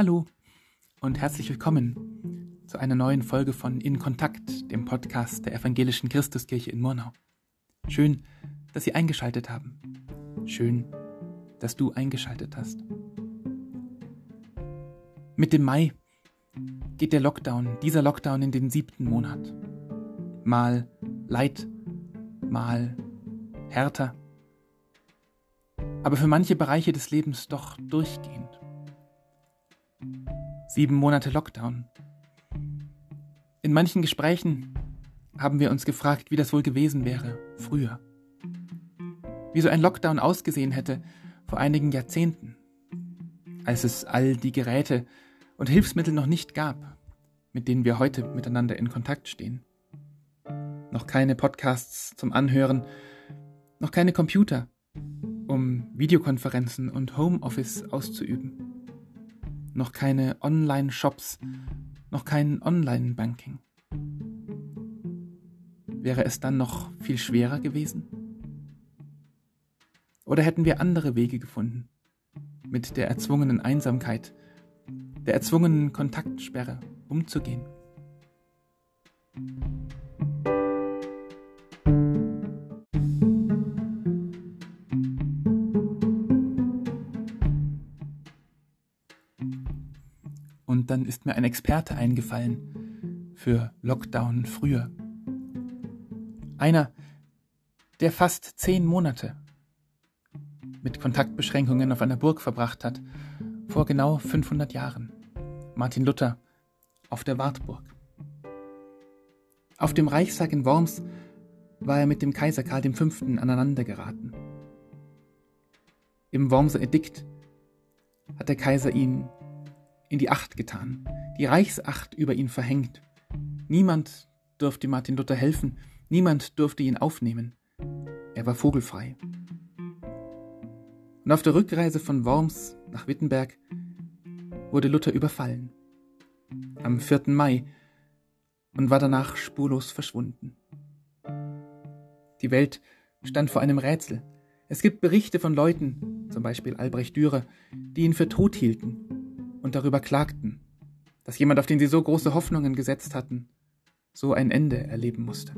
Hallo und herzlich willkommen zu einer neuen Folge von In Kontakt, dem Podcast der Evangelischen Christuskirche in Murnau. Schön, dass Sie eingeschaltet haben. Schön, dass du eingeschaltet hast. Mit dem Mai geht der Lockdown, dieser Lockdown in den siebten Monat. Mal Leid, mal härter, aber für manche Bereiche des Lebens doch durchgehend. Sieben Monate Lockdown. In manchen Gesprächen haben wir uns gefragt, wie das wohl gewesen wäre früher. Wie so ein Lockdown ausgesehen hätte vor einigen Jahrzehnten, als es all die Geräte und Hilfsmittel noch nicht gab, mit denen wir heute miteinander in Kontakt stehen. Noch keine Podcasts zum Anhören, noch keine Computer, um Videokonferenzen und Homeoffice auszuüben noch keine Online-Shops, noch kein Online-Banking. Wäre es dann noch viel schwerer gewesen? Oder hätten wir andere Wege gefunden, mit der erzwungenen Einsamkeit, der erzwungenen Kontaktsperre umzugehen? Dann ist mir ein Experte eingefallen für Lockdown früher. Einer, der fast zehn Monate mit Kontaktbeschränkungen auf einer Burg verbracht hat, vor genau 500 Jahren. Martin Luther auf der Wartburg. Auf dem Reichstag in Worms war er mit dem Kaiser Karl V. aneinandergeraten. Im Wormser Edikt hat der Kaiser ihn in die Acht getan, die Reichsacht über ihn verhängt. Niemand durfte Martin Luther helfen, niemand durfte ihn aufnehmen. Er war vogelfrei. Und auf der Rückreise von Worms nach Wittenberg wurde Luther überfallen. Am 4. Mai und war danach spurlos verschwunden. Die Welt stand vor einem Rätsel. Es gibt Berichte von Leuten, zum Beispiel Albrecht Dürer, die ihn für tot hielten und darüber klagten, dass jemand, auf den sie so große Hoffnungen gesetzt hatten, so ein Ende erleben musste.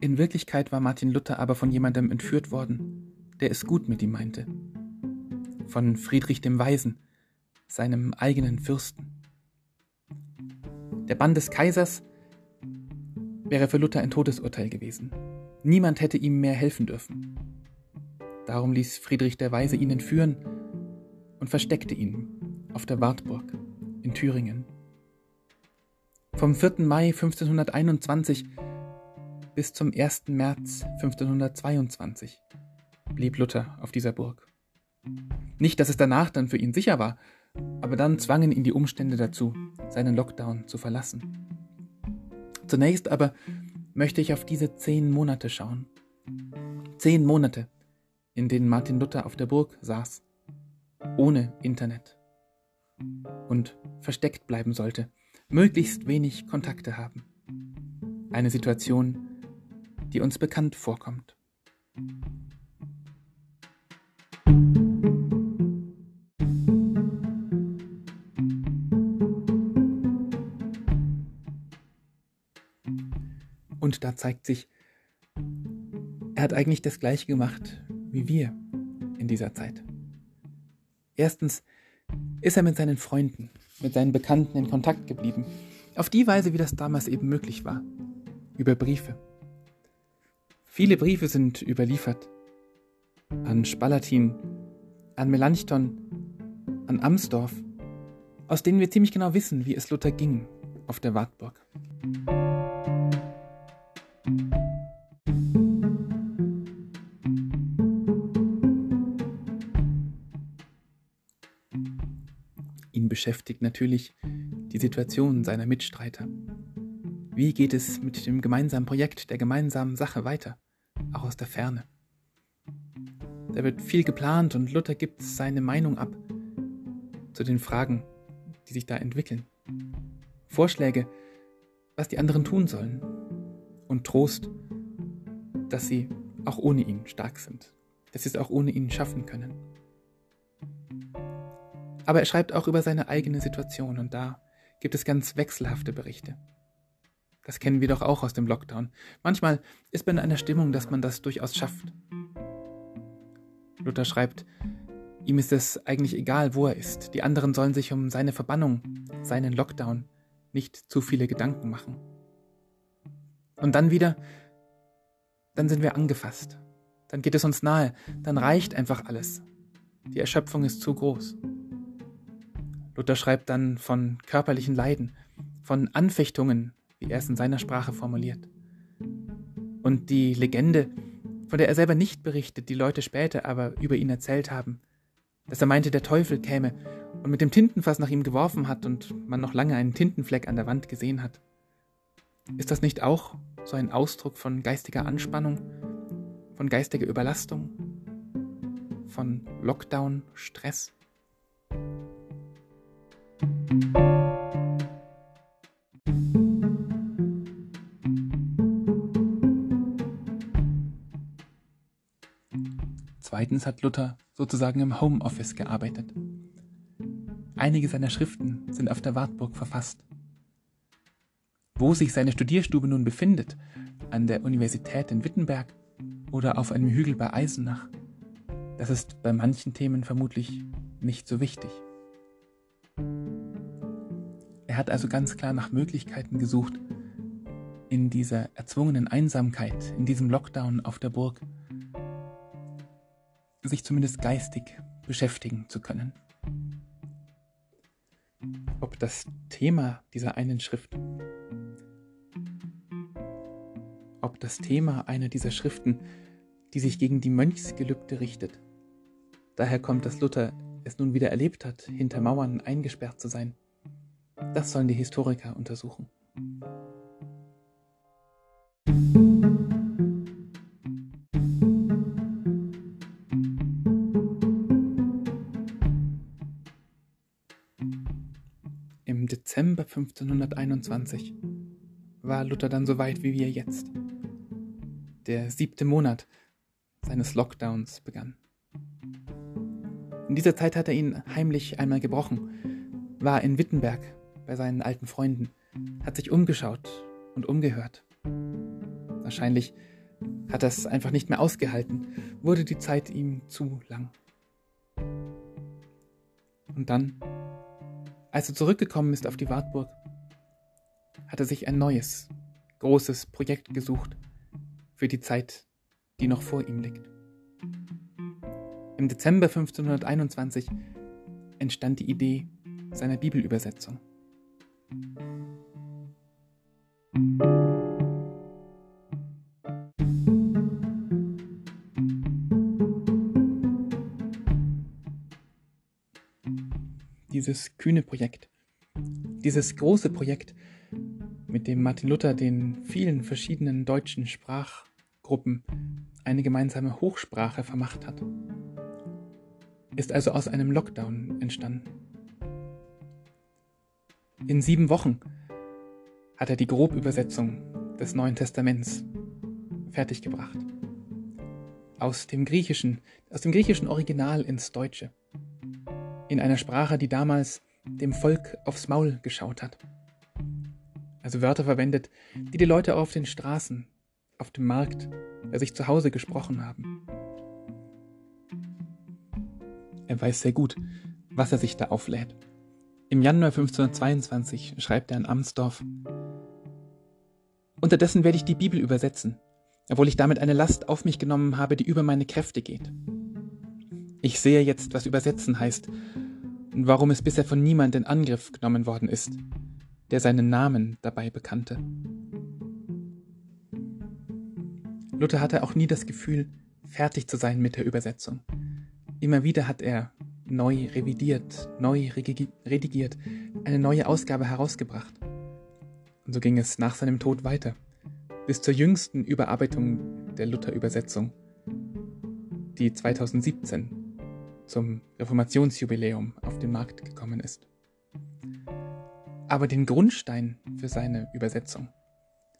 In Wirklichkeit war Martin Luther aber von jemandem entführt worden, der es gut mit ihm meinte. Von Friedrich dem Weisen, seinem eigenen Fürsten. Der Bann des Kaisers wäre für Luther ein Todesurteil gewesen. Niemand hätte ihm mehr helfen dürfen. Darum ließ Friedrich der Weise ihn entführen und versteckte ihn auf der Wartburg in Thüringen. Vom 4. Mai 1521 bis zum 1. März 1522 blieb Luther auf dieser Burg. Nicht, dass es danach dann für ihn sicher war, aber dann zwangen ihn die Umstände dazu, seinen Lockdown zu verlassen. Zunächst aber möchte ich auf diese zehn Monate schauen. Zehn Monate, in denen Martin Luther auf der Burg saß, ohne Internet und versteckt bleiben sollte, möglichst wenig Kontakte haben. Eine Situation, die uns bekannt vorkommt. Und da zeigt sich, er hat eigentlich das gleiche gemacht wie wir in dieser Zeit. Erstens ist er mit seinen Freunden, mit seinen Bekannten in Kontakt geblieben. Auf die Weise, wie das damals eben möglich war. Über Briefe. Viele Briefe sind überliefert. An Spalatin, an Melanchthon, an Amsdorf, aus denen wir ziemlich genau wissen, wie es Luther ging auf der Wartburg. Ihn beschäftigt natürlich die Situation seiner Mitstreiter. Wie geht es mit dem gemeinsamen Projekt, der gemeinsamen Sache weiter, auch aus der Ferne? Da wird viel geplant und Luther gibt seine Meinung ab zu den Fragen, die sich da entwickeln. Vorschläge, was die anderen tun sollen und Trost, dass sie auch ohne ihn stark sind, dass sie es auch ohne ihn schaffen können. Aber er schreibt auch über seine eigene Situation und da gibt es ganz wechselhafte Berichte. Das kennen wir doch auch aus dem Lockdown. Manchmal ist man in einer Stimmung, dass man das durchaus schafft. Luther schreibt, ihm ist es eigentlich egal, wo er ist. Die anderen sollen sich um seine Verbannung, seinen Lockdown nicht zu viele Gedanken machen. Und dann wieder, dann sind wir angefasst. Dann geht es uns nahe. Dann reicht einfach alles. Die Erschöpfung ist zu groß. Luther schreibt dann von körperlichen Leiden, von Anfechtungen, wie er es in seiner Sprache formuliert. Und die Legende, von der er selber nicht berichtet, die Leute später aber über ihn erzählt haben, dass er meinte, der Teufel käme und mit dem Tintenfass nach ihm geworfen hat und man noch lange einen Tintenfleck an der Wand gesehen hat. Ist das nicht auch so ein Ausdruck von geistiger Anspannung, von geistiger Überlastung, von Lockdown, Stress? Zweitens hat Luther sozusagen im Homeoffice gearbeitet. Einige seiner Schriften sind auf der Wartburg verfasst. Wo sich seine Studierstube nun befindet, an der Universität in Wittenberg oder auf einem Hügel bei Eisenach, das ist bei manchen Themen vermutlich nicht so wichtig. Er hat also ganz klar nach Möglichkeiten gesucht, in dieser erzwungenen Einsamkeit, in diesem Lockdown auf der Burg, sich zumindest geistig beschäftigen zu können. Ob das Thema dieser einen Schrift, ob das Thema einer dieser Schriften, die sich gegen die Mönchsgelübde richtet, daher kommt, dass Luther es nun wieder erlebt hat, hinter Mauern eingesperrt zu sein, das sollen die Historiker untersuchen. Im Dezember 1521 war Luther dann so weit wie wir jetzt. Der siebte Monat seines Lockdowns begann. In dieser Zeit hat er ihn heimlich einmal gebrochen, war in Wittenberg bei seinen alten Freunden, hat sich umgeschaut und umgehört. Wahrscheinlich hat er es einfach nicht mehr ausgehalten, wurde die Zeit ihm zu lang. Und dann, als er zurückgekommen ist auf die Wartburg, hat er sich ein neues, großes Projekt gesucht für die Zeit, die noch vor ihm liegt. Im Dezember 1521 entstand die Idee seiner Bibelübersetzung. Dieses kühne Projekt, dieses große Projekt, mit dem Martin Luther den vielen verschiedenen deutschen Sprachgruppen eine gemeinsame Hochsprache vermacht hat, ist also aus einem Lockdown entstanden. In sieben Wochen hat er die Grobübersetzung des Neuen Testaments fertiggebracht. Aus dem Griechischen, aus dem griechischen Original ins Deutsche. In einer Sprache, die damals dem Volk aufs Maul geschaut hat. Also Wörter verwendet, die die Leute auf den Straßen, auf dem Markt, bei sich zu Hause gesprochen haben. Er weiß sehr gut, was er sich da auflädt. Im Januar 1522 schreibt er an Amsdorf, Unterdessen werde ich die Bibel übersetzen, obwohl ich damit eine Last auf mich genommen habe, die über meine Kräfte geht. Ich sehe jetzt, was übersetzen heißt und warum es bisher von niemand in Angriff genommen worden ist, der seinen Namen dabei bekannte. Luther hatte auch nie das Gefühl, fertig zu sein mit der Übersetzung. Immer wieder hat er neu revidiert, neu redigiert, eine neue Ausgabe herausgebracht. Und so ging es nach seinem Tod weiter, bis zur jüngsten Überarbeitung der Luther-Übersetzung, die 2017 zum Reformationsjubiläum auf den Markt gekommen ist. Aber den Grundstein für seine Übersetzung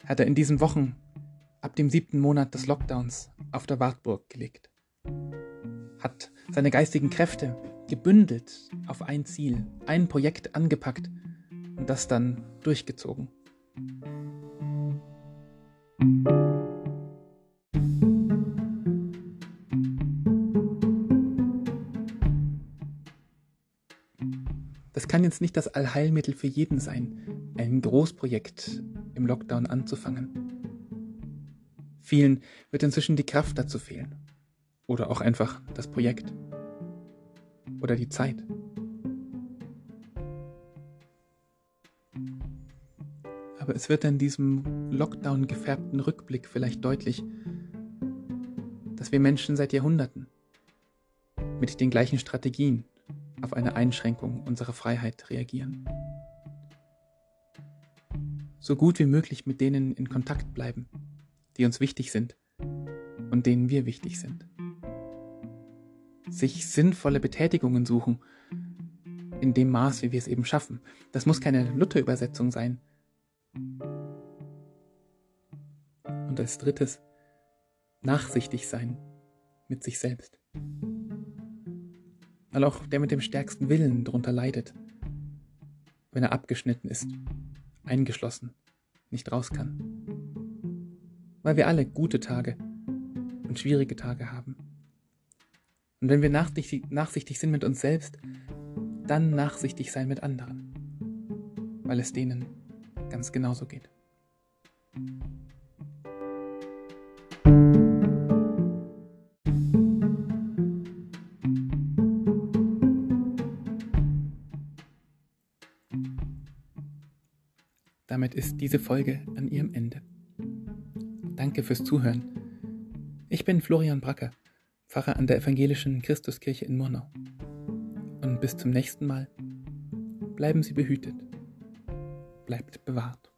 hat er in diesen Wochen ab dem siebten Monat des Lockdowns auf der Wartburg gelegt. Hat seine geistigen Kräfte gebündelt auf ein Ziel, ein Projekt angepackt und das dann durchgezogen. Das kann jetzt nicht das Allheilmittel für jeden sein, ein Großprojekt im Lockdown anzufangen. Vielen wird inzwischen die Kraft dazu fehlen. Oder auch einfach das Projekt. Oder die Zeit. Aber es wird in diesem Lockdown gefärbten Rückblick vielleicht deutlich, dass wir Menschen seit Jahrhunderten mit den gleichen Strategien auf eine Einschränkung unserer Freiheit reagieren. So gut wie möglich mit denen in Kontakt bleiben, die uns wichtig sind und denen wir wichtig sind. Sich sinnvolle Betätigungen suchen, in dem Maß, wie wir es eben schaffen. Das muss keine Luther-Übersetzung sein. Und als drittes, nachsichtig sein mit sich selbst weil auch der mit dem stärksten Willen darunter leidet, wenn er abgeschnitten ist, eingeschlossen, nicht raus kann. Weil wir alle gute Tage und schwierige Tage haben. Und wenn wir nachsichtig, nachsichtig sind mit uns selbst, dann nachsichtig sein mit anderen, weil es denen ganz genauso geht. Damit ist diese Folge an ihrem Ende. Danke fürs Zuhören. Ich bin Florian Bracker, Pfarrer an der Evangelischen Christuskirche in Murnau. Und bis zum nächsten Mal. Bleiben Sie behütet. Bleibt bewahrt.